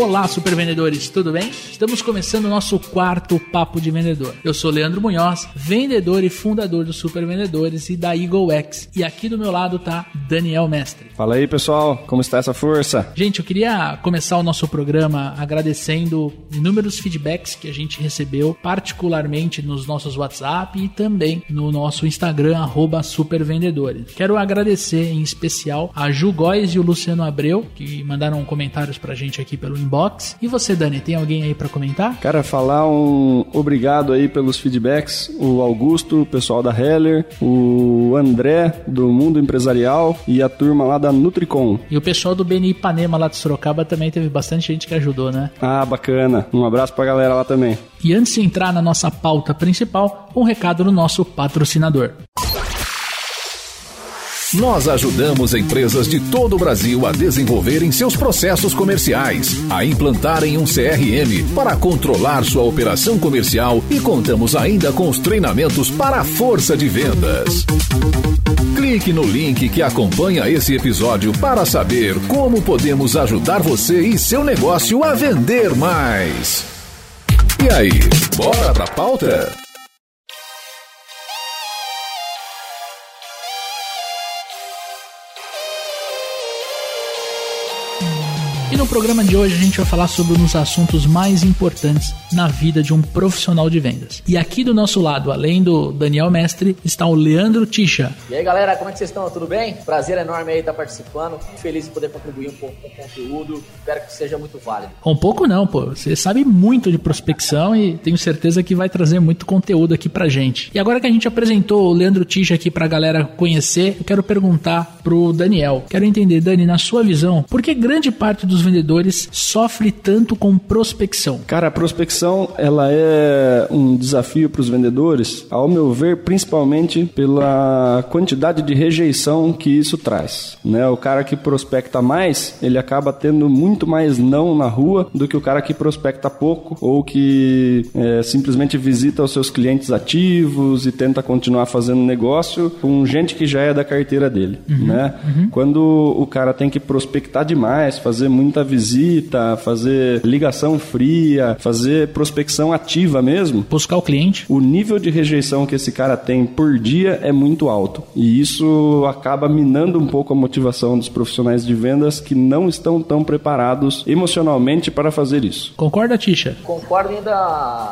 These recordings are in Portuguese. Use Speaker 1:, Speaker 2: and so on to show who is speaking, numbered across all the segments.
Speaker 1: Olá, super vendedores, tudo bem? Estamos começando o nosso quarto Papo de Vendedor. Eu sou Leandro Munhoz, vendedor e fundador do Super Vendedores e da Eagle X. E aqui do meu lado tá Daniel Mestre.
Speaker 2: Fala aí, pessoal, como está essa força?
Speaker 1: Gente, eu queria começar o nosso programa agradecendo inúmeros feedbacks que a gente recebeu, particularmente nos nossos WhatsApp e também no nosso Instagram, arroba supervendedores. Quero agradecer em especial a Ju Góes e o Luciano Abreu, que mandaram comentários pra gente aqui pelo inbox. E você, Dani, tem alguém aí para comentar?
Speaker 2: Cara, falar um obrigado aí pelos feedbacks, o Augusto, o pessoal da Heller, o André do Mundo Empresarial e a turma lá da Nutricom.
Speaker 1: E o pessoal do BNI Panema lá de Sorocaba também teve bastante gente que ajudou, né?
Speaker 2: Ah, bacana. Um abraço pra galera lá também.
Speaker 1: E antes de entrar na nossa pauta principal, um recado do nosso patrocinador.
Speaker 3: Nós ajudamos empresas de todo o Brasil a desenvolverem seus processos comerciais, a implantarem um CRM para controlar sua operação comercial e contamos ainda com os treinamentos para a força de vendas. Clique no link que acompanha esse episódio para saber como podemos ajudar você e seu negócio a vender mais. E aí, bora pra pauta?
Speaker 1: E no programa de hoje a gente vai falar sobre um dos assuntos mais importantes na vida de um profissional de vendas. E aqui do nosso lado, além do Daniel Mestre, está o Leandro Ticha.
Speaker 4: E aí galera, como é que vocês estão? Tudo bem? Prazer enorme aí estar participando. Feliz em poder contribuir um pouco com o conteúdo. Espero que seja muito válido.
Speaker 1: Um pouco não, pô. Você sabe muito de prospecção e tenho certeza que vai trazer muito conteúdo aqui pra gente. E agora que a gente apresentou o Leandro Ticha aqui pra galera conhecer, eu quero perguntar pro Daniel. Quero entender, Dani, na sua visão, por que grande parte dos vendedores sofre tanto com prospecção?
Speaker 2: Cara, a prospecção ela é um desafio para os vendedores, ao meu ver, principalmente pela quantidade de rejeição que isso traz. Né? O cara que prospecta mais, ele acaba tendo muito mais não na rua do que o cara que prospecta pouco ou que é, simplesmente visita os seus clientes ativos e tenta continuar fazendo negócio com gente que já é da carteira dele. Uhum, né? Uhum. Quando o cara tem que prospectar demais, fazer muita visita, fazer ligação fria, fazer prospecção ativa mesmo.
Speaker 1: Buscar o cliente.
Speaker 2: O nível de rejeição que esse cara tem por dia é muito alto. E isso acaba minando um pouco a motivação dos profissionais de vendas que não estão tão preparados emocionalmente para fazer isso.
Speaker 1: Concorda, Tisha?
Speaker 4: Concordo ainda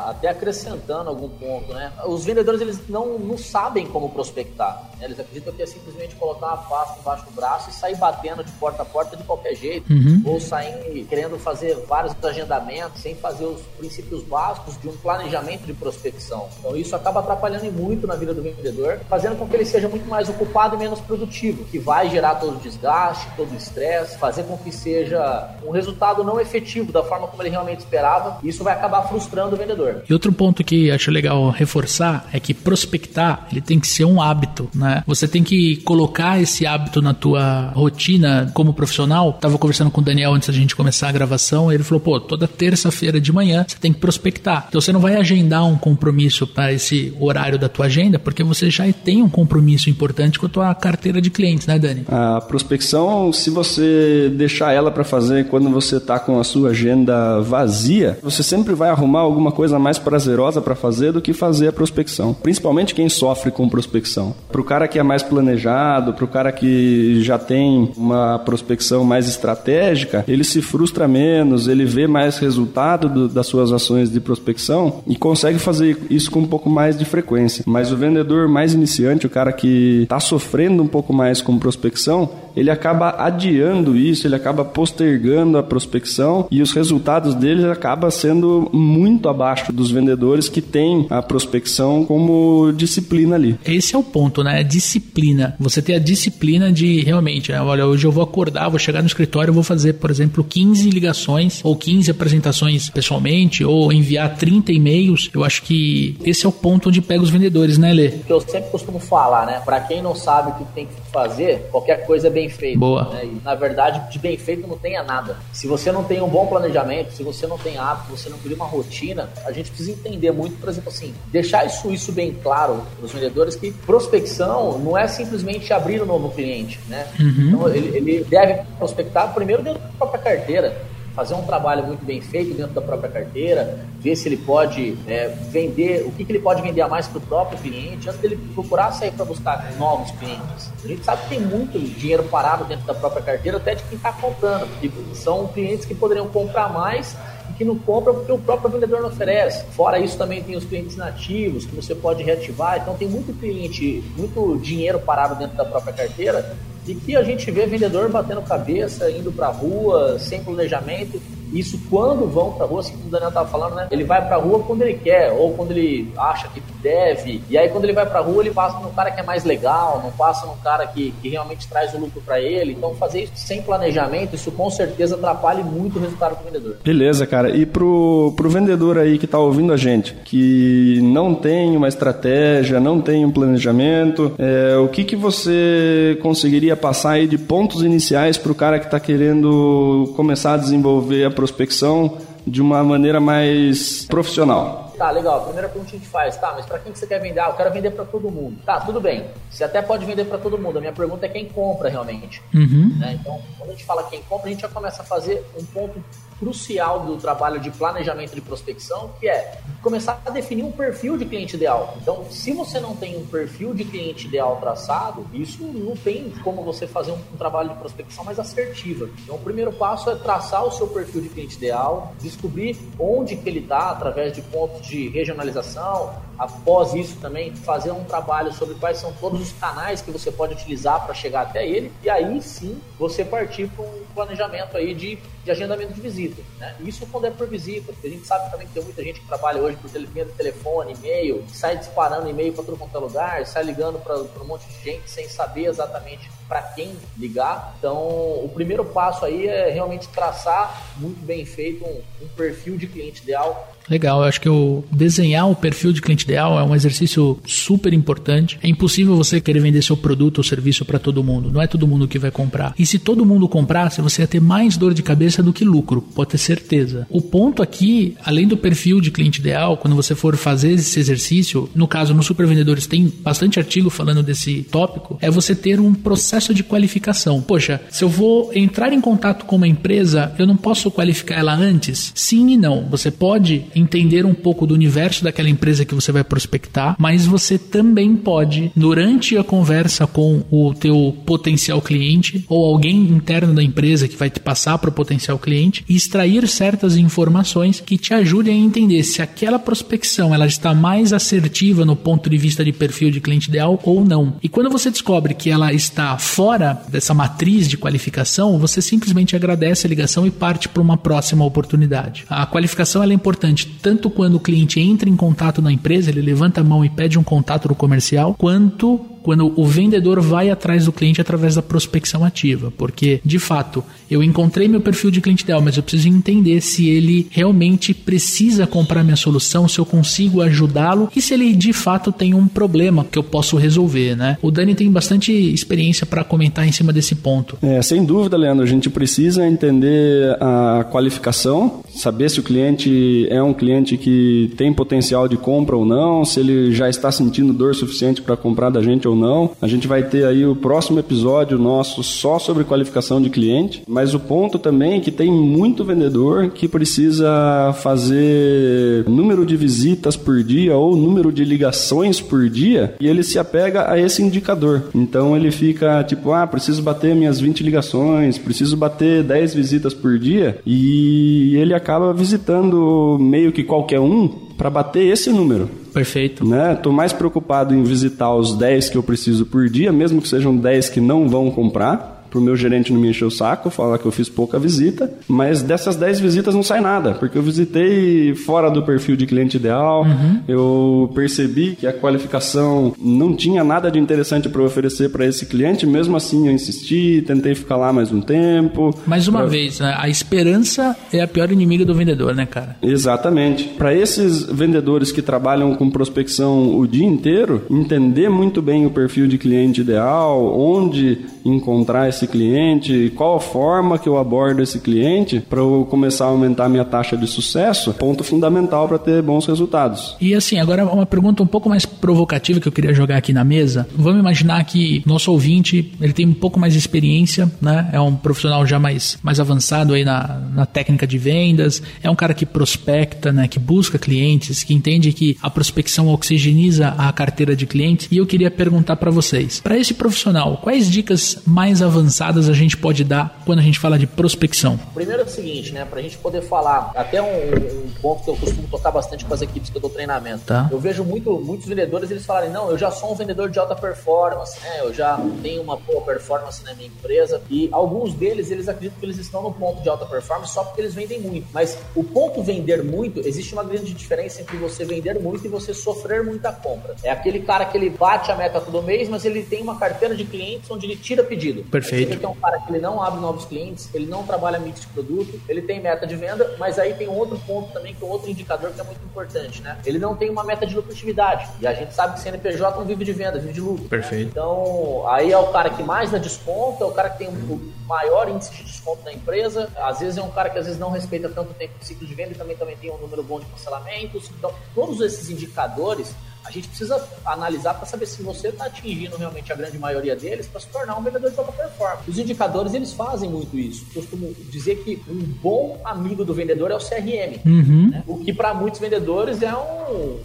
Speaker 4: até acrescentando algum ponto, né? Os vendedores eles não, não sabem como prospectar. Né? Eles acreditam que é simplesmente colocar uma pasta embaixo do braço e sair batendo de porta a porta de qualquer jeito. Uhum. Ou sair querendo fazer vários agendamentos sem fazer os princípios básicos de um planejamento de prospecção. Então isso acaba atrapalhando muito na vida do vendedor, fazendo com que ele seja muito mais ocupado e menos produtivo, que vai gerar todo o desgaste, todo o estresse, fazer com que seja um resultado não efetivo da forma como ele realmente esperava. E isso vai acabar frustrando o vendedor.
Speaker 1: E outro ponto que acho legal reforçar é que prospectar ele tem que ser um hábito, né? Você tem que colocar esse hábito na tua rotina como profissional. Tava conversando com o Daniel antes da gente começar a gravação, ele falou: "Pô, toda terça-feira de manhã você tem que prospectar. Então você não vai agendar um compromisso para esse horário da tua agenda, porque você já tem um compromisso importante com a tua carteira de clientes, né, Dani?
Speaker 2: A prospecção, se você deixar ela para fazer quando você tá com a sua agenda vazia, você sempre vai arrumar alguma coisa mais prazerosa para fazer do que fazer a prospecção. Principalmente quem sofre com prospecção. Para o cara que é mais planejado, para o cara que já tem uma prospecção mais estratégica, ele se frustra menos, ele vê mais resultado do, das suas ações de prospecção e consegue fazer isso com um pouco mais de frequência. Mas o vendedor mais iniciante, o cara que está sofrendo um pouco mais com prospecção, ele acaba adiando isso, ele acaba postergando a prospecção e os resultados dele acabam sendo muito abaixo dos vendedores que têm a prospecção como disciplina ali.
Speaker 1: Esse é o ponto, né? Disciplina. Você ter a disciplina de realmente, né? olha, hoje eu vou acordar, vou chegar no escritório, vou fazer, por exemplo, 15 ligações ou 15 apresentações pessoalmente ou enviar 30 e-mails. Eu acho que esse é o ponto onde pega os vendedores, né, Lê?
Speaker 4: Que eu sempre costumo falar, né? Para quem não sabe o que tem que fazer, qualquer coisa é bem feita.
Speaker 1: Boa.
Speaker 4: Né? E, na verdade, de bem feito não tenha nada. Se você não tem um bom planejamento, se você não tem hábito, você não cria uma rotina, a gente precisa entender muito, por exemplo, assim, deixar isso, isso bem claro para os vendedores que prospecção não é simplesmente abrir um novo cliente, né? Uhum. Então, ele, ele deve prospectar primeiro dentro da própria carteira fazer um trabalho muito bem feito dentro da própria carteira, ver se ele pode é, vender, o que, que ele pode vender a mais para o próprio cliente, antes dele procurar sair para buscar novos clientes. A gente sabe que tem muito dinheiro parado dentro da própria carteira, até de quem está comprando, porque são clientes que poderiam comprar mais e que não compram porque o próprio vendedor não oferece. Fora isso, também tem os clientes nativos que você pode reativar. Então, tem muito cliente, muito dinheiro parado dentro da própria carteira e que a gente vê vendedor batendo cabeça, indo para a rua, sem planejamento isso quando vão pra rua, assim como o Daniel tava falando, né? Ele vai pra rua quando ele quer, ou quando ele acha que deve. E aí quando ele vai pra rua, ele passa num cara que é mais legal, não passa num cara que, que realmente traz o lucro para ele. Então fazer isso sem planejamento, isso com certeza atrapalha muito o resultado do vendedor.
Speaker 2: Beleza, cara. E pro, pro vendedor aí que tá ouvindo a gente, que não tem uma estratégia, não tem um planejamento, é, o que que você conseguiria passar aí de pontos iniciais pro cara que tá querendo começar a desenvolver a prospecção de uma maneira mais profissional.
Speaker 4: Tá, legal. A primeira pergunta que a gente faz, tá, mas para quem que você quer vender? Ah, eu quero vender para todo mundo. Tá, tudo bem. Você até pode vender para todo mundo. A minha pergunta é quem compra realmente.
Speaker 1: Uhum.
Speaker 4: Né? Então, quando a gente fala quem compra, a gente já começa a fazer um ponto crucial do trabalho de planejamento de prospecção, que é começar a definir um perfil de cliente ideal. Então, se você não tem um perfil de cliente ideal traçado, isso não tem como você fazer um, um trabalho de prospecção mais assertiva. Então, o primeiro passo é traçar o seu perfil de cliente ideal, descobrir onde que ele está através de pontos de regionalização, após isso também fazer um trabalho sobre quais são todos os canais que você pode utilizar para chegar até ele e aí sim você partir para um planejamento aí de, de agendamento de visita. Né? Isso quando é por visita, porque a gente sabe também que tem muita gente que trabalha hoje por telefone, e-mail, sai disparando e-mail para todo quanto é lugar, sai ligando para um monte de gente sem saber exatamente para quem ligar. Então, o primeiro passo aí é realmente traçar muito bem feito um, um perfil de cliente ideal
Speaker 1: Legal, eu acho que o desenhar o perfil de cliente ideal é um exercício super importante. É impossível você querer vender seu produto ou serviço para todo mundo. Não é todo mundo que vai comprar. E se todo mundo comprasse, você ia ter mais dor de cabeça do que lucro, pode ter certeza. O ponto aqui, além do perfil de cliente ideal, quando você for fazer esse exercício, no caso, no Super Vendedores tem bastante artigo falando desse tópico, é você ter um processo de qualificação. Poxa, se eu vou entrar em contato com uma empresa, eu não posso qualificar ela antes? Sim e não. Você pode entender um pouco do universo daquela empresa que você vai prospectar, mas você também pode, durante a conversa com o teu potencial cliente ou alguém interno da empresa que vai te passar para o potencial cliente, extrair certas informações que te ajudem a entender se aquela prospecção ela está mais assertiva no ponto de vista de perfil de cliente ideal ou não. E quando você descobre que ela está fora dessa matriz de qualificação, você simplesmente agradece a ligação e parte para uma próxima oportunidade. A qualificação é importante tanto quando o cliente entra em contato na empresa, ele levanta a mão e pede um contato do comercial, quanto quando o vendedor vai atrás do cliente através da prospecção ativa, porque de fato eu encontrei meu perfil de cliente ideal, mas eu preciso entender se ele realmente precisa comprar minha solução, se eu consigo ajudá-lo e se ele de fato tem um problema que eu posso resolver, né? O Dani tem bastante experiência para comentar em cima desse ponto.
Speaker 2: É, sem dúvida, Leandro, a gente precisa entender a qualificação, saber se o cliente é um cliente que tem potencial de compra ou não, se ele já está sentindo dor suficiente para comprar da gente ou não. A gente vai ter aí o próximo episódio nosso só sobre qualificação de cliente, mas o ponto também é que tem muito vendedor que precisa fazer número de visitas por dia ou número de ligações por dia e ele se apega a esse indicador. Então ele fica tipo, ah, preciso bater minhas 20 ligações, preciso bater 10 visitas por dia e ele acaba visitando meio que qualquer um para bater esse número.
Speaker 1: Perfeito.
Speaker 2: Né? Tô mais preocupado em visitar os 10 que eu preciso por dia, mesmo que sejam 10 que não vão comprar pro meu gerente não me encher o saco, falar que eu fiz pouca visita, mas dessas 10 visitas não sai nada, porque eu visitei fora do perfil de cliente ideal, uhum. eu percebi que a qualificação não tinha nada de interessante para oferecer para esse cliente, mesmo assim eu insisti, tentei ficar lá mais um tempo.
Speaker 1: Mais uma pra... vez, né? a esperança é a pior inimiga do vendedor, né, cara?
Speaker 2: Exatamente. Para esses vendedores que trabalham com prospecção o dia inteiro, entender muito bem o perfil de cliente ideal, onde encontrar esse cliente, qual a forma que eu abordo esse cliente para eu começar a aumentar minha taxa de sucesso, ponto fundamental para ter bons resultados.
Speaker 1: E assim, agora uma pergunta um pouco mais provocativa que eu queria jogar aqui na mesa. Vamos imaginar que nosso ouvinte, ele tem um pouco mais de experiência, né? É um profissional já mais, mais avançado aí na, na técnica de vendas, é um cara que prospecta, né? Que busca clientes, que entende que a prospecção oxigeniza a carteira de clientes. E eu queria perguntar para vocês, para esse profissional, quais dicas mais avançadas a gente pode dar quando a gente fala de prospecção?
Speaker 4: Primeiro é o seguinte, né? Para a gente poder falar, até um, um, ponto que eu costumo tocar bastante com as equipes que eu dou treinamento. Tá. Eu vejo muito, muitos vendedores eles falarem, não, eu já sou um vendedor de alta performance, né? Eu já tenho uma boa performance na minha empresa. E alguns deles, eles acreditam que eles estão no ponto de alta performance só porque eles vendem muito. Mas o ponto vender muito, existe uma grande diferença entre você vender muito e você sofrer muita compra. É aquele cara que ele bate a meta todo mês, mas ele tem uma carteira de clientes onde ele tira pedido.
Speaker 1: Perfeito.
Speaker 4: Ele é um cara que ele não abre novos clientes, ele não trabalha mix de produto, ele tem meta de venda, mas aí tem um outro ponto também, que é um outro indicador que é muito importante, né? Ele não tem uma meta de lucratividade. E a gente sabe que CNPJ não vive de venda, vive de lucro.
Speaker 1: Perfeito.
Speaker 4: Né? Então, aí é o cara que mais dá desconto, é o cara que tem um maior índice de desconto na empresa. Às vezes é um cara que às vezes não respeita tanto o tempo de ciclo de venda e também, também tem um número bom de cancelamentos. Então, todos esses indicadores a gente precisa analisar para saber se você está atingindo realmente a grande maioria deles para se tornar um vendedor de alta performance. Os indicadores eles fazem muito isso. Eu costumo dizer que um bom amigo do vendedor é o CRM, uhum. né? o que para muitos vendedores é um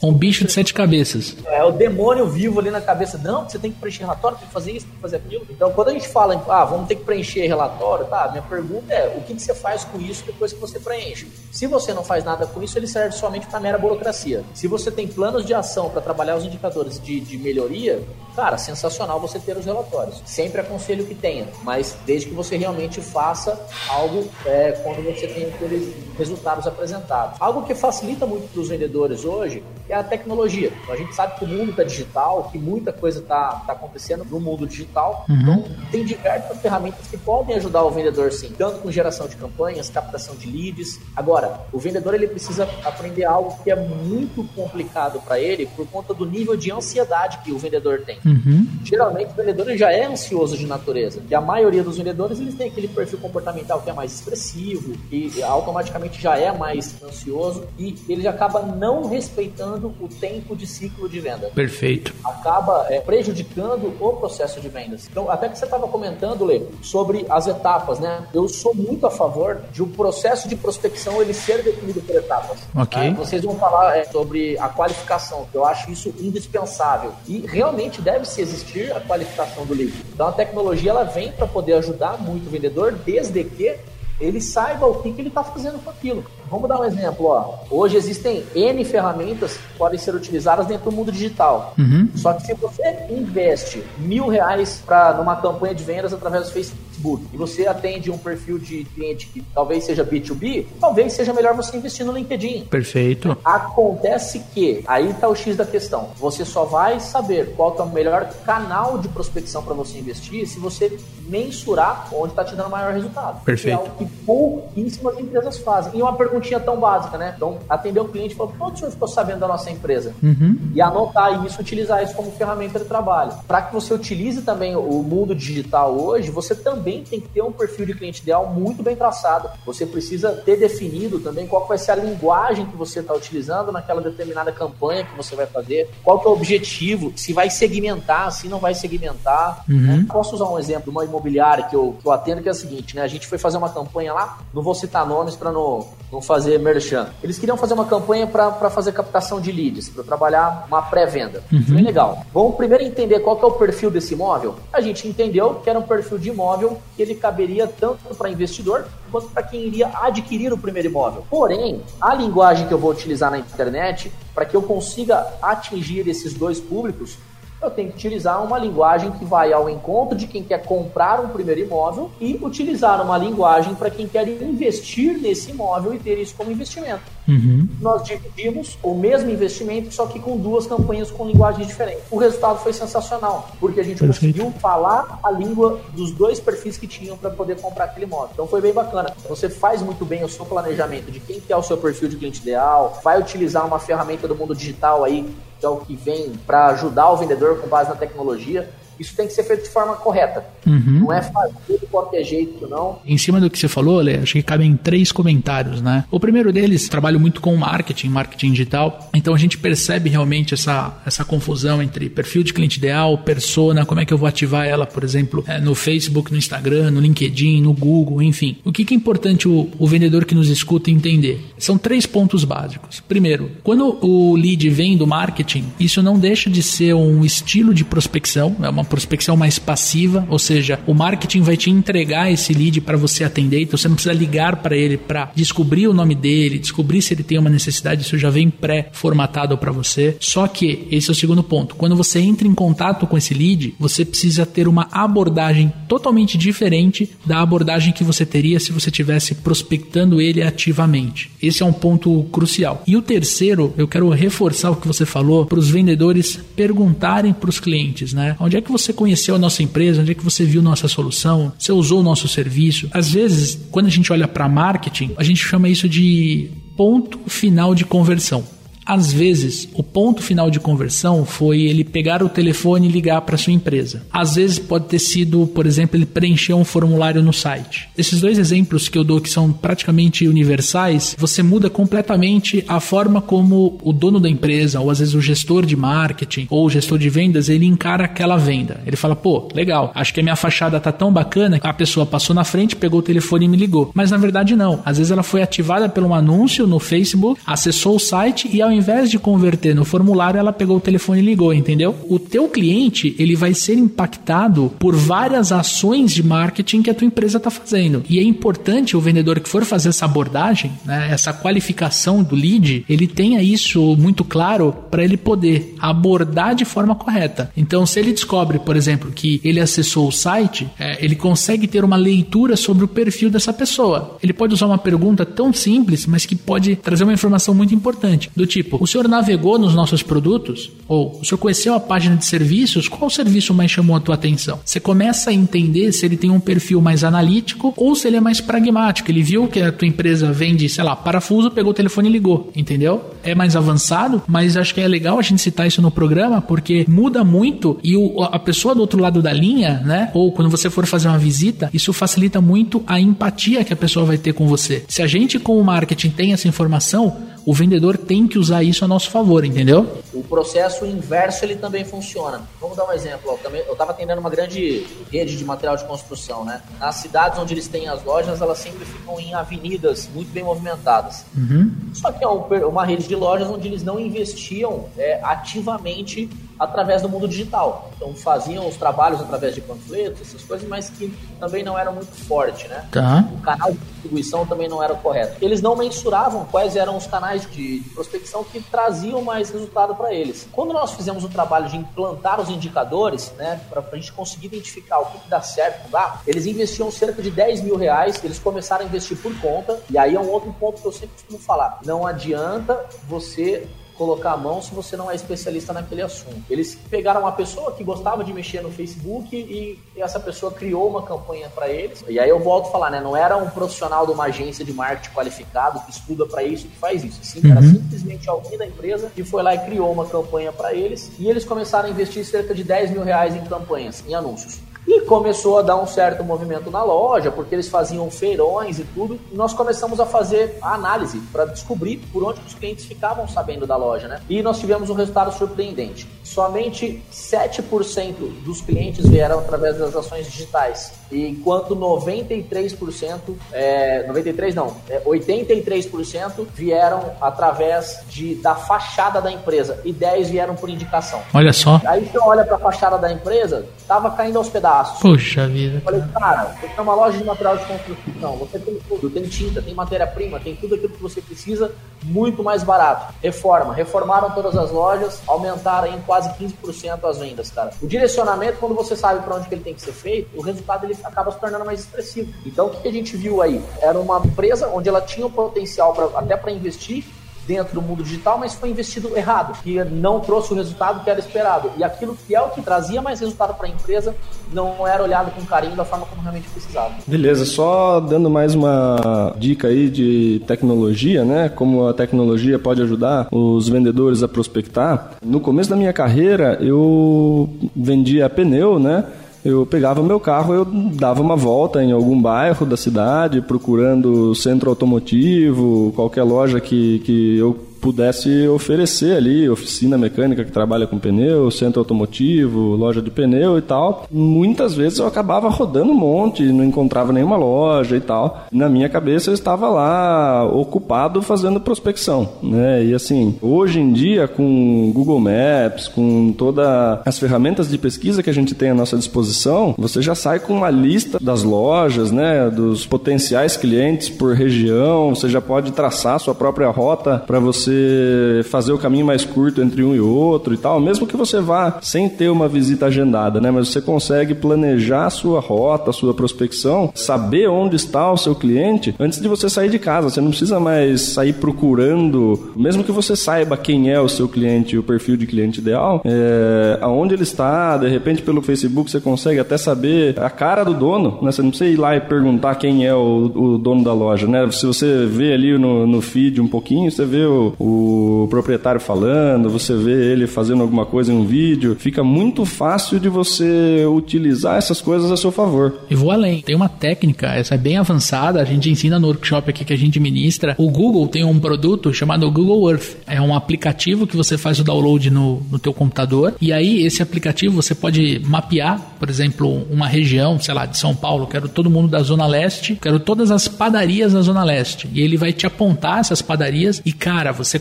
Speaker 1: um bicho de sete cabeças.
Speaker 4: É o demônio vivo ali na cabeça. Não, você tem que preencher relatório, tem que fazer isso, tem que fazer aquilo. Então, quando a gente fala, em, ah, vamos ter que preencher relatório, tá? Minha pergunta é, o que, que você faz com isso depois que você preenche? Se você não faz nada com isso, ele serve somente para mera burocracia. Se você tem planos de ação para trabalhar os indicadores de, de melhoria, cara, sensacional você ter os relatórios. Sempre aconselho que tenha, mas desde que você realmente faça algo é, quando você tem aqueles resultados apresentados. Algo que facilita muito para os vendedores hoje é a tecnologia. Então, a gente sabe que o mundo está digital, que muita coisa está tá acontecendo no mundo digital. Uhum. Então, tem diversas ferramentas que podem ajudar o vendedor, sim, tanto com geração de campanhas, captação de leads. Agora, o vendedor ele precisa aprender algo que é muito complicado para ele por conta do nível de ansiedade que o vendedor tem. Uhum. Geralmente, o vendedor já é ansioso de natureza. E a maioria dos vendedores eles têm aquele perfil comportamental que é mais expressivo e automaticamente já é mais ansioso e ele acaba não respeitando o tempo de ciclo de venda.
Speaker 1: Perfeito.
Speaker 4: Acaba é, prejudicando o processo de vendas. Então, até que você estava comentando, Lê, sobre as etapas, né? Eu sou muito a favor de um processo de prospecção ele ser definido por etapas.
Speaker 1: Ok.
Speaker 4: Né? Vocês vão falar é, sobre a qualificação, que eu acho isso indispensável. E realmente deve-se existir a qualificação do lead. Então, a tecnologia ela vem para poder ajudar muito o vendedor, desde que ele saiba o que, que ele está fazendo com aquilo. Vamos dar um exemplo. Ó. Hoje existem N ferramentas que podem ser utilizadas dentro do mundo digital. Uhum. Só que se você investe mil reais pra, numa campanha de vendas através do Facebook e você atende um perfil de cliente que talvez seja B2B, talvez seja melhor você investir no LinkedIn.
Speaker 1: Perfeito.
Speaker 4: Acontece que, aí está o X da questão, você só vai saber qual é o melhor canal de prospecção para você investir se você mensurar onde está te dando maior resultado.
Speaker 1: Perfeito.
Speaker 4: Que é algo que pouquíssimas empresas fazem. E uma perguntinha tão básica, né? Então, atender o cliente e falar, quanto o senhor ficou sabendo da nossa empresa? Uhum. E anotar isso, utilizar isso como ferramenta de trabalho. Para que você utilize também o mundo digital hoje, você também tem que ter um perfil de cliente ideal muito bem traçado. Você precisa ter definido também qual vai ser a linguagem que você está utilizando naquela determinada campanha que você vai fazer, qual que é o objetivo, se vai segmentar, se não vai segmentar. Uhum. Né? Posso usar um exemplo, uma imobiliária que eu, que eu atendo, que é o seguinte, né? A gente foi fazer uma campanha lá, não vou citar nomes para não, não fazer merchan. Eles queriam fazer uma campanha para fazer captação de leads, para trabalhar uma pré-venda. Uhum. Foi legal. Vamos primeiro entender qual que é o perfil desse imóvel? A gente entendeu que era um perfil de imóvel que ele caberia tanto para investidor quanto para quem iria adquirir o primeiro imóvel. Porém, a linguagem que eu vou utilizar na internet, para que eu consiga atingir esses dois públicos, eu tenho que utilizar uma linguagem que vai ao encontro de quem quer comprar um primeiro imóvel e utilizar uma linguagem para quem quer investir nesse imóvel e ter isso como investimento. Uhum. Nós dividimos o mesmo investimento, só que com duas campanhas com linguagens diferentes. O resultado foi sensacional, porque a gente Perfeito. conseguiu falar a língua dos dois perfis que tinham para poder comprar aquele imóvel. Então foi bem bacana. Você faz muito bem o seu planejamento de quem que é o seu perfil de cliente ideal, vai utilizar uma ferramenta do mundo digital aí que é o que vem para ajudar o vendedor com base na tecnologia. Isso tem que ser feito de forma correta. Uhum. Não é fazer de qualquer jeito, não.
Speaker 1: Em cima do que você falou, Ale, acho que cabem três comentários, né? O primeiro deles, trabalho muito com marketing, marketing digital. Então a gente percebe realmente essa, essa confusão entre perfil de cliente ideal, persona, como é que eu vou ativar ela, por exemplo, é, no Facebook, no Instagram, no LinkedIn, no Google, enfim. O que, que é importante o, o vendedor que nos escuta entender? São três pontos básicos. Primeiro, quando o lead vem do marketing, isso não deixa de ser um estilo de prospecção, é uma prospecção mais passiva, ou seja, o marketing vai te entregar esse lead para você atender, então você não precisa ligar para ele para descobrir o nome dele, descobrir se ele tem uma necessidade, isso já vem pré-formatado para você. Só que esse é o segundo ponto. Quando você entra em contato com esse lead, você precisa ter uma abordagem totalmente diferente da abordagem que você teria se você tivesse prospectando ele ativamente. Esse é um ponto crucial. E o terceiro, eu quero reforçar o que você falou para os vendedores perguntarem para os clientes, né? Onde é que você você conheceu a nossa empresa, onde é que você viu nossa solução, você usou o nosso serviço. Às vezes, quando a gente olha para marketing, a gente chama isso de ponto final de conversão. Às vezes, o ponto final de conversão foi ele pegar o telefone e ligar para sua empresa. Às vezes pode ter sido, por exemplo, ele preencher um formulário no site. Esses dois exemplos que eu dou que são praticamente universais, você muda completamente a forma como o dono da empresa, ou às vezes o gestor de marketing, ou o gestor de vendas, ele encara aquela venda. Ele fala: "Pô, legal, acho que a minha fachada tá tão bacana, a pessoa passou na frente, pegou o telefone e me ligou". Mas na verdade não. Às vezes ela foi ativada por um anúncio no Facebook, acessou o site e ao ao invés de converter no formulário, ela pegou o telefone e ligou, entendeu? O teu cliente, ele vai ser impactado por várias ações de marketing que a tua empresa está fazendo. E é importante o vendedor que for fazer essa abordagem, né, essa qualificação do lead, ele tenha isso muito claro para ele poder abordar de forma correta. Então, se ele descobre, por exemplo, que ele acessou o site, é, ele consegue ter uma leitura sobre o perfil dessa pessoa. Ele pode usar uma pergunta tão simples, mas que pode trazer uma informação muito importante, do tipo Tipo, o senhor navegou nos nossos produtos? Ou o senhor conheceu a página de serviços? Qual serviço mais chamou a tua atenção? Você começa a entender se ele tem um perfil mais analítico ou se ele é mais pragmático. Ele viu que a tua empresa vende, sei lá, parafuso, pegou o telefone e ligou, entendeu? É mais avançado, mas acho que é legal a gente citar isso no programa porque muda muito e o, a pessoa do outro lado da linha, né? Ou quando você for fazer uma visita, isso facilita muito a empatia que a pessoa vai ter com você. Se a gente com o marketing tem essa informação, o vendedor tem que usar isso a nosso favor, entendeu?
Speaker 4: O processo inverso ele também funciona. Vamos dar um exemplo. Eu estava atendendo uma grande rede de material de construção, né? Nas cidades onde eles têm as lojas, elas sempre ficam em avenidas muito bem movimentadas. Uhum. Só que é uma rede de lojas onde eles não investiam é, ativamente através do mundo digital. Então faziam os trabalhos através de panfletos, essas coisas, mas que também não eram muito forte, né?
Speaker 1: Tá.
Speaker 4: O canal de distribuição também não era correto. Eles não mensuravam quais eram os canais de, de prospecção que traziam mais resultado para eles. Quando nós fizemos o trabalho de implantar os indicadores, né, para a gente conseguir identificar o que, que dá certo, não dá, eles investiam cerca de 10 mil reais, eles começaram a investir por conta, e aí é um outro ponto que eu sempre costumo falar. Não adianta você colocar a mão se você não é especialista naquele assunto. Eles pegaram uma pessoa que gostava de mexer no Facebook e essa pessoa criou uma campanha para eles. E aí eu volto a falar, né? Não era um profissional de uma agência de marketing qualificado que estuda para isso, que faz isso. Sim, uhum. era simplesmente alguém da empresa que foi lá e criou uma campanha para eles. E eles começaram a investir cerca de 10 mil reais em campanhas, em anúncios. E começou a dar um certo movimento na loja, porque eles faziam feirões e tudo. E nós começamos a fazer a análise para descobrir por onde os clientes ficavam sabendo da loja, né? E nós tivemos um resultado surpreendente. Somente 7% dos clientes vieram através das ações digitais, enquanto 93%, é, 93 não, é, 83% vieram através de, da fachada da empresa e 10 vieram por indicação.
Speaker 1: Olha só.
Speaker 4: Aí você olha para a fachada da empresa, tava caindo aos pedaços.
Speaker 1: Puxa vida.
Speaker 4: Eu falei, cara, você tem uma loja de material de construção, você tem tudo, tem tinta, tem matéria-prima, tem tudo aquilo que você precisa muito mais barato. Reforma. Reformaram todas as lojas, aumentaram em quase 15% as vendas, cara. O direcionamento, quando você sabe para onde que ele tem que ser feito, o resultado ele acaba se tornando mais expressivo. Então, o que a gente viu aí? Era uma empresa onde ela tinha o potencial pra, até para investir, dentro do mundo digital, mas foi investido errado, que não trouxe o resultado que era esperado. E aquilo que é o que trazia mais resultado para a empresa não era olhado com carinho da forma como realmente precisava.
Speaker 2: Beleza, só dando mais uma dica aí de tecnologia, né? Como a tecnologia pode ajudar os vendedores a prospectar. No começo da minha carreira, eu vendia pneu, né? Eu pegava meu carro, eu dava uma volta em algum bairro da cidade, procurando centro automotivo, qualquer loja que, que eu pudesse oferecer ali, oficina mecânica que trabalha com pneu, centro automotivo, loja de pneu e tal. Muitas vezes eu acabava rodando um monte, não encontrava nenhuma loja e tal. Na minha cabeça eu estava lá ocupado fazendo prospecção, né? E assim, hoje em dia com Google Maps, com todas as ferramentas de pesquisa que a gente tem à nossa disposição, você já sai com uma lista das lojas, né, dos potenciais clientes por região, você já pode traçar sua própria rota para você você fazer o caminho mais curto entre um e outro e tal, mesmo que você vá sem ter uma visita agendada, né? Mas você consegue planejar a sua rota, a sua prospecção, saber onde está o seu cliente antes de você sair de casa. Você não precisa mais sair procurando, mesmo que você saiba quem é o seu cliente o perfil de cliente ideal, é, aonde ele está, de repente pelo Facebook você consegue até saber a cara do dono, né? Você não precisa ir lá e perguntar quem é o, o dono da loja, né? Se você vê ali no, no feed um pouquinho, você vê o, o proprietário falando, você vê ele fazendo alguma coisa em um vídeo, fica muito fácil de você utilizar essas coisas a seu favor.
Speaker 1: E vou além, tem uma técnica, essa é bem avançada, a gente ensina no workshop aqui que a gente ministra. O Google tem um produto chamado Google Earth, é um aplicativo que você faz o download no, no teu computador e aí esse aplicativo você pode mapear, por exemplo, uma região, sei lá, de São Paulo, quero todo mundo da Zona Leste, quero todas as padarias da Zona Leste e ele vai te apontar essas padarias e cara, você você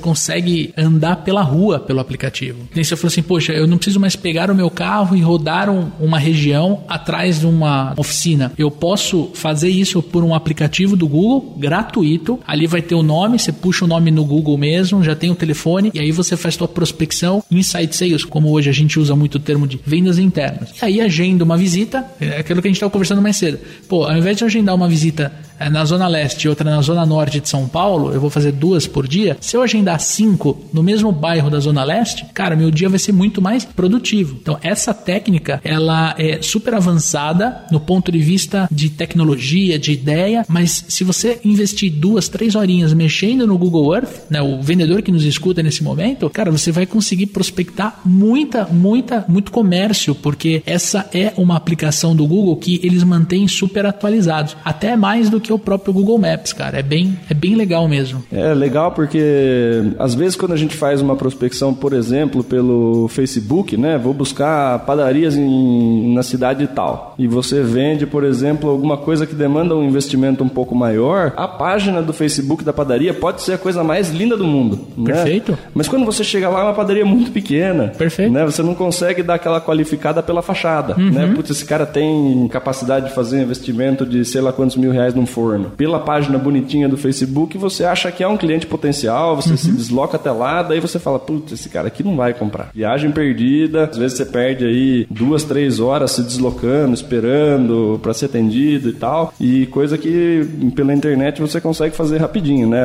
Speaker 1: consegue andar pela rua pelo aplicativo. E você falou assim, poxa, eu não preciso mais pegar o meu carro e rodar um, uma região atrás de uma oficina. Eu posso fazer isso por um aplicativo do Google, gratuito. Ali vai ter o nome, você puxa o nome no Google mesmo, já tem o telefone, e aí você faz sua prospecção, inside sales, como hoje a gente usa muito o termo de vendas internas. E aí agenda uma visita, é aquilo que a gente estava conversando mais cedo. Pô, ao invés de agendar uma visita na Zona Leste e outra na Zona Norte de São Paulo, eu vou fazer duas por dia. Se eu agendar cinco no mesmo bairro da Zona Leste, cara, meu dia vai ser muito mais produtivo. Então, essa técnica, ela é super avançada no ponto de vista de tecnologia, de ideia, mas se você investir duas, três horinhas mexendo no Google Earth, né, o vendedor que nos escuta nesse momento, cara, você vai conseguir prospectar muita, muita, muito comércio, porque essa é uma aplicação do Google que eles mantêm super atualizados, até mais do que que o próprio Google Maps, cara. É bem, é bem legal mesmo.
Speaker 2: É legal porque às vezes quando a gente faz uma prospecção, por exemplo, pelo Facebook, né? Vou buscar padarias em, na cidade tal. E você vende, por exemplo, alguma coisa que demanda um investimento um pouco maior, a página do Facebook da padaria pode ser a coisa mais linda do mundo.
Speaker 1: Né? Perfeito.
Speaker 2: Né? Mas quando você chega lá, é uma padaria muito pequena.
Speaker 1: Perfeito.
Speaker 2: Né? Você não consegue dar aquela qualificada pela fachada. Uhum. Né? Putz, esse cara tem capacidade de fazer um investimento de sei lá quantos mil reais num forno. Pela página bonitinha do Facebook, você acha que é um cliente potencial, você uhum. se desloca até lá, daí você fala, putz, esse cara aqui não vai comprar. Viagem perdida, às vezes você perde aí duas, três horas se deslocando, esperando para ser atendido e tal. E coisa que pela internet você consegue fazer rapidinho, né?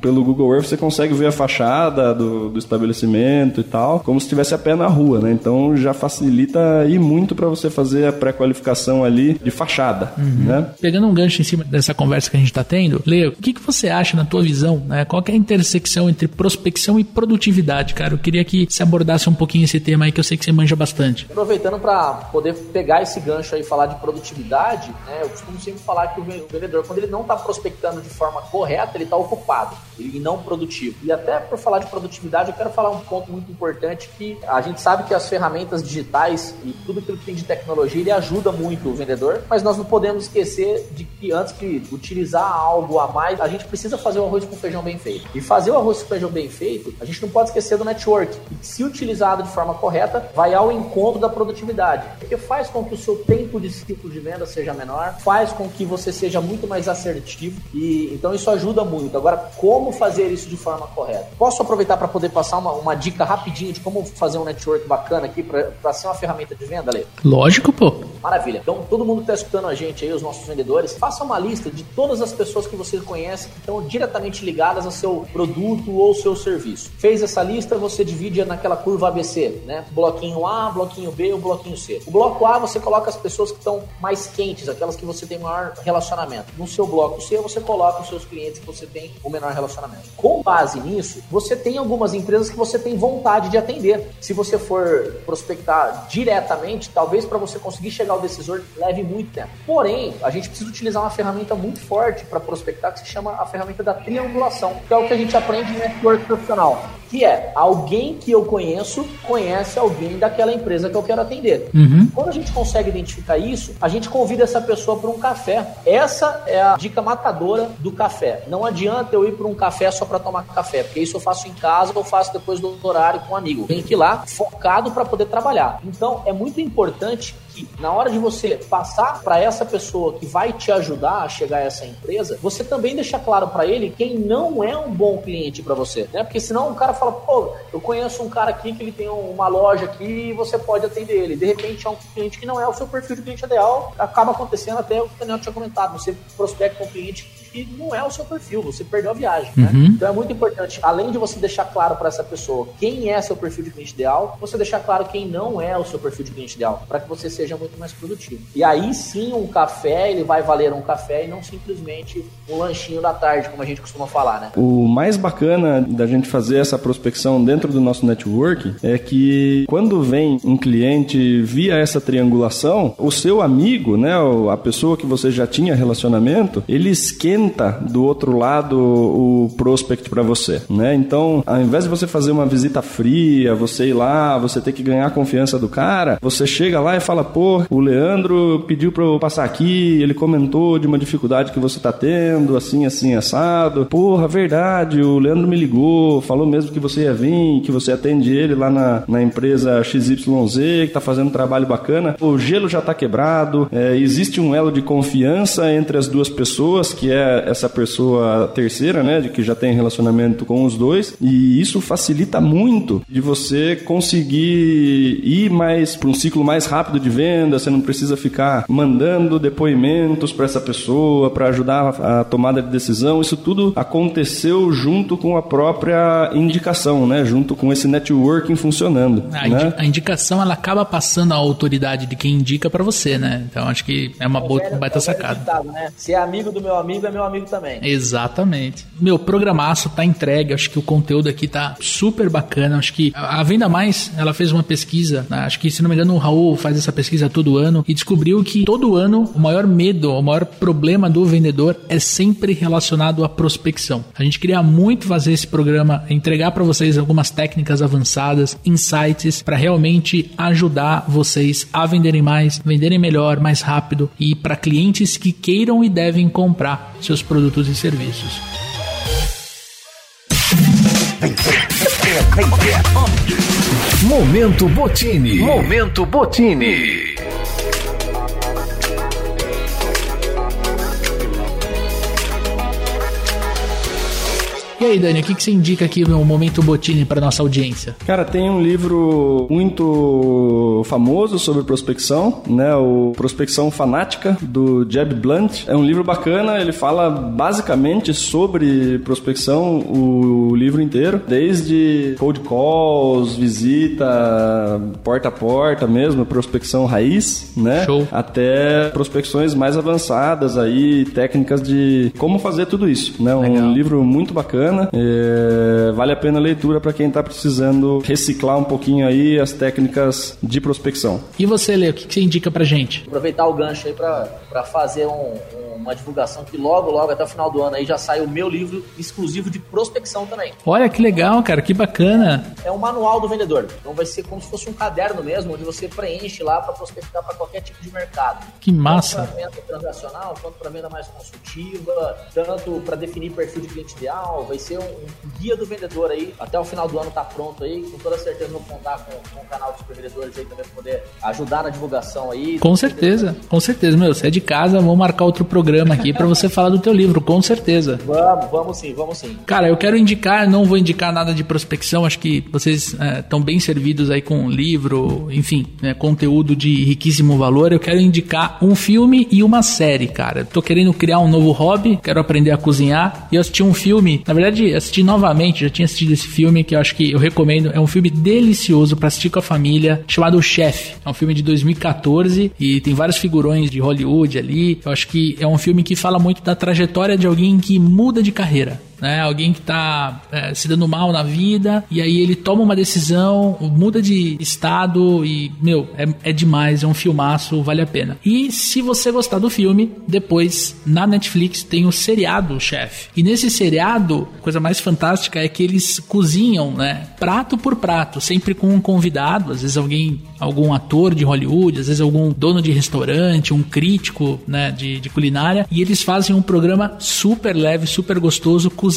Speaker 2: Pelo Google Earth você consegue ver a fachada do, do estabelecimento e tal, como se estivesse a pé na rua, né? Então já facilita e muito para você fazer a pré-qualificação ali de fachada, uhum. né?
Speaker 1: Pegando um gancho em cima dessa conversa que a gente está tendo, Leo, o que, que você acha na tua visão, né? Qual é a intersecção entre prospecção e produtividade, cara? Eu queria que você abordasse um pouquinho esse tema aí que eu sei que você manja bastante.
Speaker 4: Aproveitando para poder pegar esse gancho aí e falar de produtividade, né? Eu costumo sempre falar que o vendedor, quando ele não está prospectando de forma correta, ele está ocupado e não produtivo. E até por falar de produtividade, eu quero falar um ponto muito importante que a gente sabe que as ferramentas digitais e tudo aquilo que tem de tecnologia, ele ajuda muito o vendedor, mas nós não podemos esquecer de que antes que utilizar algo a mais, a gente precisa fazer o arroz com feijão bem feito. E fazer o arroz com feijão bem feito, a gente não pode esquecer do network. E se utilizado de forma correta, vai ao encontro da produtividade. Porque faz com que o seu tempo de ciclo de venda seja menor, faz com que você seja muito mais assertivo e então isso ajuda muito. Agora, como como fazer isso de forma correta? Posso aproveitar para poder passar uma, uma dica rapidinho de como fazer um network bacana aqui para ser uma ferramenta de venda, Lê?
Speaker 1: Lógico, pô.
Speaker 4: Maravilha. Então, todo mundo que está escutando a gente aí, os nossos vendedores, faça uma lista de todas as pessoas que você conhece que estão diretamente ligadas ao seu produto ou seu serviço. Fez essa lista, você divide naquela curva ABC, né? Bloquinho A, bloquinho B e o bloquinho C. O bloco A, você coloca as pessoas que estão mais quentes, aquelas que você tem maior relacionamento. No seu bloco C, você coloca os seus clientes que você tem o menor relacionamento. Com base nisso, você tem algumas empresas que você tem vontade de atender. Se você for prospectar diretamente, talvez para você conseguir chegar ao decisor leve muito tempo. Porém, a gente precisa utilizar uma ferramenta muito forte para prospectar que se chama a ferramenta da triangulação, que é o que a gente aprende no network profissional que é alguém que eu conheço conhece alguém daquela empresa que eu quero atender. Uhum. Quando a gente consegue identificar isso, a gente convida essa pessoa para um café. Essa é a dica matadora do café. Não adianta eu ir para um café só para tomar café, porque isso eu faço em casa ou faço depois do horário com um amigo. Tem que ir lá focado para poder trabalhar. Então é muito importante na hora de você passar para essa pessoa que vai te ajudar a chegar a essa empresa, você também deixa claro para ele quem não é um bom cliente para você, né? Porque senão o cara fala, pô, eu conheço um cara aqui que ele tem uma loja aqui e você pode atender ele. De repente é um cliente que não é o seu perfil de cliente ideal, acaba acontecendo até o que o Daniel tinha comentado, você prospecta um cliente que não é o seu perfil, você perdeu a viagem, né? uhum. Então é muito importante, além de você deixar claro para essa pessoa quem é seu perfil de cliente ideal, você deixar claro quem não é o seu perfil de cliente ideal, para que você seja muito mais produtivo. E aí sim, um café, ele vai valer um café e não simplesmente um lanchinho da tarde, como a gente costuma falar, né?
Speaker 2: O mais bacana da gente fazer essa prospecção dentro do nosso network é que quando vem um cliente via essa triangulação, o seu amigo, né, a pessoa que você já tinha relacionamento, ele esquenta do outro lado o prospect para você, né? Então, ao invés de você fazer uma visita fria, você ir lá, você ter que ganhar a confiança do cara, você chega lá e fala: "Pô, o Leandro pediu para eu passar aqui, ele comentou de uma dificuldade que você tá tendo, assim, assim, assado. Porra, verdade, o Leandro me ligou, falou mesmo que você ia vir, que você atende ele lá na, na empresa XYZ, que tá fazendo um trabalho bacana. O gelo já tá quebrado, é, existe um elo de confiança entre as duas pessoas, que é essa pessoa terceira, né, de que já tem relacionamento com os dois, e isso facilita muito de você conseguir ir mais para um ciclo mais rápido de venda, você não precisa ficar mandando depoimentos para essa pessoa para ajudar a tomada de decisão. Isso tudo aconteceu junto com a própria indicação, né, junto com esse networking funcionando.
Speaker 1: A,
Speaker 2: né?
Speaker 1: indi a indicação ela acaba passando a autoridade de quem indica para você, né? Então acho que é uma boa, baita é sacada.
Speaker 4: Ditado, né? Se é amigo do meu amigo, é meu amigo também.
Speaker 1: Exatamente. Meu programaço tá entregue, acho que o conteúdo aqui tá super bacana, acho que a Venda Mais, ela fez uma pesquisa, né? acho que se não me engano o Raul faz essa pesquisa todo ano e descobriu que todo ano o maior medo, o maior problema do vendedor é sempre relacionado à prospecção. A gente queria muito fazer esse programa, entregar para vocês algumas técnicas avançadas, insights para realmente ajudar vocês a venderem mais, venderem melhor, mais rápido e para clientes que queiram e devem comprar seus produtos e serviços.
Speaker 3: Momento Botini. Momento Botini.
Speaker 1: E aí, Dani, o que, que você indica aqui no Momento Botini para nossa audiência?
Speaker 2: Cara, tem um livro muito famoso sobre prospecção, né? O Prospecção Fanática, do Jeb Blunt. É um livro bacana, ele fala basicamente sobre prospecção o livro inteiro, desde cold calls, visita, porta a porta mesmo, prospecção raiz, né?
Speaker 1: Show.
Speaker 2: Até prospecções mais avançadas aí, técnicas de como fazer tudo isso, né? Um Legal. livro muito bacana bacana. É, vale a pena a leitura para quem está precisando reciclar um pouquinho aí as técnicas de prospecção.
Speaker 1: E você, Lê, o que, que você indica para gente?
Speaker 4: Aproveitar o gancho aí para fazer um, uma divulgação que logo, logo, até o final do ano aí já sai o meu livro exclusivo de prospecção também.
Speaker 1: Olha que legal, cara, que bacana.
Speaker 4: É um manual do vendedor. Então vai ser como se fosse um caderno mesmo, onde você preenche lá para prospectar para qualquer tipo de mercado.
Speaker 1: Que massa.
Speaker 4: Tanto para venda transacional, quanto para venda mais consultiva, tanto para definir perfil de cliente ideal, vai ser um, um, guia do vendedor aí. Até o final do ano tá pronto aí. Com toda certeza vou contar com, com o canal dos vendedores aí também pra poder ajudar na divulgação aí.
Speaker 1: Com certeza, com certeza. Meu, você é de casa, vamos marcar outro programa aqui para você falar do teu livro, com certeza.
Speaker 4: Vamos, vamos sim, vamos sim.
Speaker 1: Cara, eu quero indicar, não vou indicar nada de prospecção, acho que vocês estão é, bem servidos aí com livro, enfim, né, conteúdo de riquíssimo valor. Eu quero indicar um filme e uma série, cara. Tô querendo criar um novo hobby, quero aprender a cozinhar e eu assisti um filme, na verdade, assisti novamente, já tinha assistido esse filme que eu acho que eu recomendo. É um filme delicioso para assistir com a família, chamado O Chef. É um filme de 2014 e tem vários figurões de Hollywood ali. Eu acho que é um filme que fala muito da trajetória de alguém que muda de carreira né? Alguém que está é, se dando mal na vida e aí ele toma uma decisão, muda de estado e, meu, é, é demais, é um filmaço, vale a pena. E se você gostar do filme, depois na Netflix tem o seriado Chefe. E nesse seriado, a coisa mais fantástica é que eles cozinham, né? Prato por prato, sempre com um convidado, às vezes alguém, algum ator de Hollywood, às vezes algum dono de restaurante, um crítico, né, de, de culinária, e eles fazem um programa super leve, super gostoso, cozinhando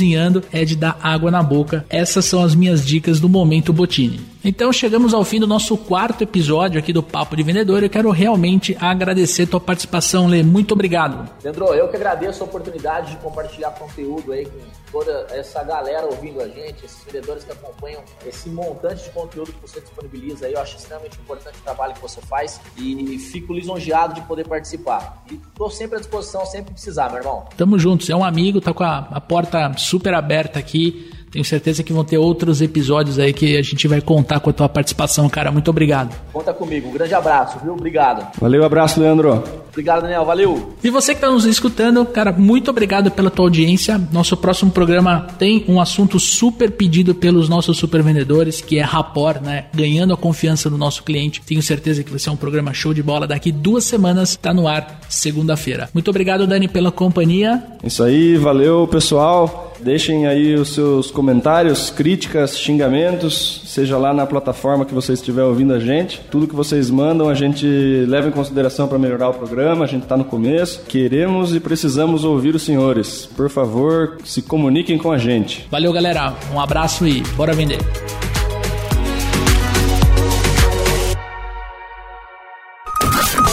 Speaker 1: é de dar água na boca. Essas são as minhas dicas do momento Botini. Então chegamos ao fim do nosso quarto episódio aqui do Papo de Vendedor. Eu quero realmente agradecer tua participação, Lê. Muito obrigado.
Speaker 4: Leandro, eu que agradeço a oportunidade de compartilhar conteúdo aí com toda essa galera ouvindo a gente, esses vendedores que acompanham esse montante de conteúdo que você disponibiliza aí. Eu acho extremamente importante o trabalho que você faz e fico lisonjeado de poder participar. E estou sempre à disposição, sempre precisar, meu irmão.
Speaker 1: Tamo juntos, é um amigo, tá com a, a porta super aberta aqui. Tenho certeza que vão ter outros episódios aí que a gente vai contar com a tua participação, cara. Muito obrigado.
Speaker 4: Conta comigo. Um grande abraço, viu? Obrigado.
Speaker 2: Valeu, abraço, Leandro.
Speaker 4: Obrigado, Daniel. Valeu.
Speaker 1: E você que está nos escutando, cara, muito obrigado pela tua audiência. Nosso próximo programa tem um assunto super pedido pelos nossos super vendedores, que é rapport, né? Ganhando a confiança do nosso cliente. Tenho certeza que vai ser um programa show de bola. Daqui duas semanas está no ar, segunda-feira. Muito obrigado, Dani, pela companhia.
Speaker 2: Isso aí, valeu, pessoal. Deixem aí os seus comentários, críticas, xingamentos, seja lá na plataforma que você estiver ouvindo a gente. Tudo que vocês mandam a gente leva em consideração para melhorar o programa. A gente está no começo. Queremos e precisamos ouvir os senhores. Por favor, se comuniquem com a gente.
Speaker 1: Valeu, galera. Um abraço e bora vender.